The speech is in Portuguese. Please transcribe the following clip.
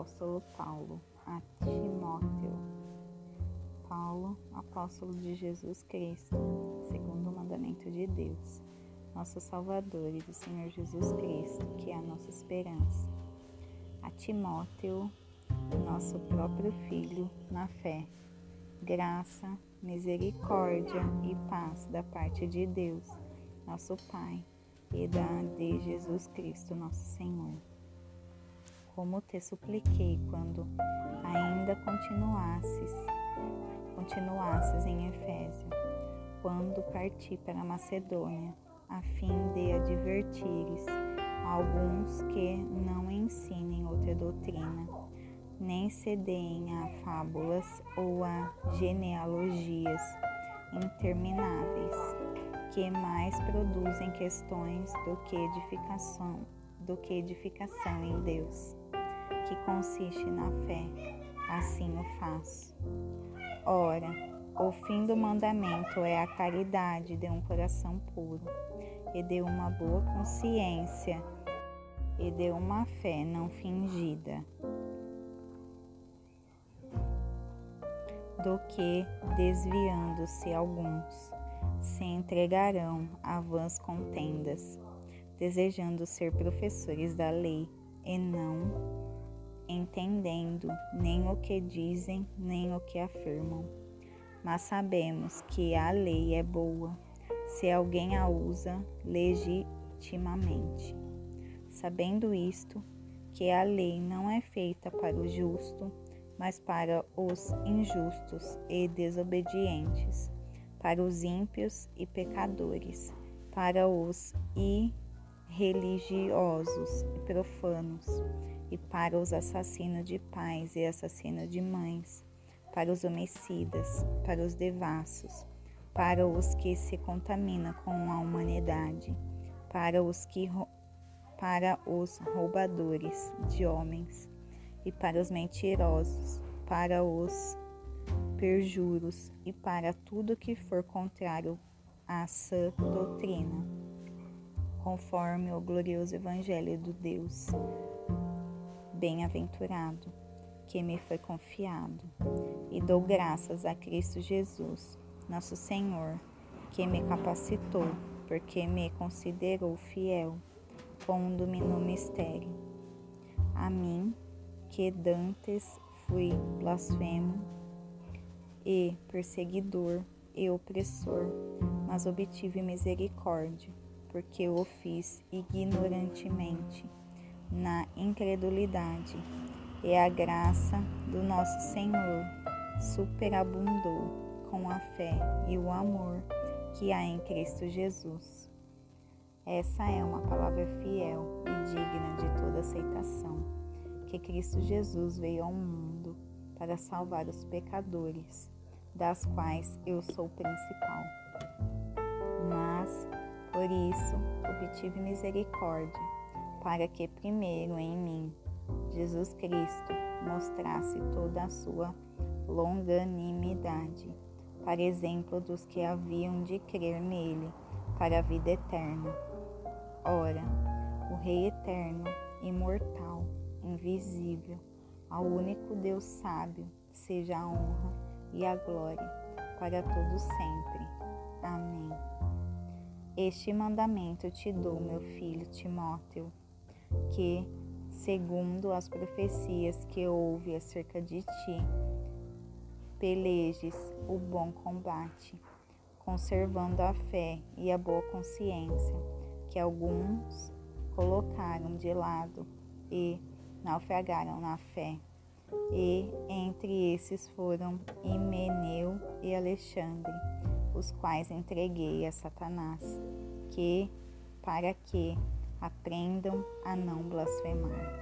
apóstolo Paulo a Timóteo. Paulo, apóstolo de Jesus Cristo, segundo o mandamento de Deus, nosso Salvador e do Senhor Jesus Cristo, que é a nossa esperança. A Timóteo, nosso próprio filho na fé. Graça, misericórdia e paz da parte de Deus, nosso Pai, e da de Jesus Cristo, nosso Senhor como te supliquei quando ainda continuasses, continuasses em Efésio, quando parti para Macedônia, a fim de advertires alguns que não ensinem outra doutrina, nem cedeem a fábulas ou a genealogias intermináveis, que mais produzem questões do que edificação, do que edificação em Deus que consiste na fé, assim o faço. Ora, o fim do mandamento é a caridade de um coração puro e de uma boa consciência e de uma fé não fingida, do que, desviando-se alguns, se entregarão a vãs contendas, desejando ser professores da lei e não entendendo nem o que dizem, nem o que afirmam. Mas sabemos que a lei é boa se alguém a usa legitimamente. Sabendo isto, que a lei não é feita para o justo, mas para os injustos e desobedientes, para os ímpios e pecadores, para os irreligiosos e profanos e para os assassinos de pais e assassinos de mães, para os homicidas, para os devassos, para os que se contaminam com a humanidade, para os que para os roubadores de homens e para os mentirosos, para os perjuros e para tudo que for contrário à sã doutrina, conforme o glorioso evangelho do Deus bem-aventurado que me foi confiado, e dou graças a Cristo Jesus, nosso Senhor, que me capacitou, porque me considerou fiel, pondo-me no mistério. A mim, que dantes fui blasfemo e perseguidor e opressor, mas obtive misericórdia, porque o fiz ignorantemente na incredulidade, e a graça do nosso Senhor superabundou com a fé e o amor que há em Cristo Jesus. Essa é uma palavra fiel e digna de toda aceitação, que Cristo Jesus veio ao mundo para salvar os pecadores, das quais eu sou o principal. Mas, por isso, obtive misericórdia para que primeiro em mim Jesus Cristo mostrasse toda a sua longanimidade, para exemplo dos que haviam de crer nele para a vida eterna. Ora, o Rei eterno, imortal, invisível, ao único Deus sábio, seja a honra e a glória para todos sempre. Amém. Este mandamento te dou, meu filho Timóteo que, segundo as profecias que houve acerca de ti, pelejes o bom combate, conservando a fé e a boa consciência, que alguns colocaram de lado e naufragaram na fé. E entre esses foram Himeneu e Alexandre, os quais entreguei a Satanás, que, para que aprendam a não blasfemar.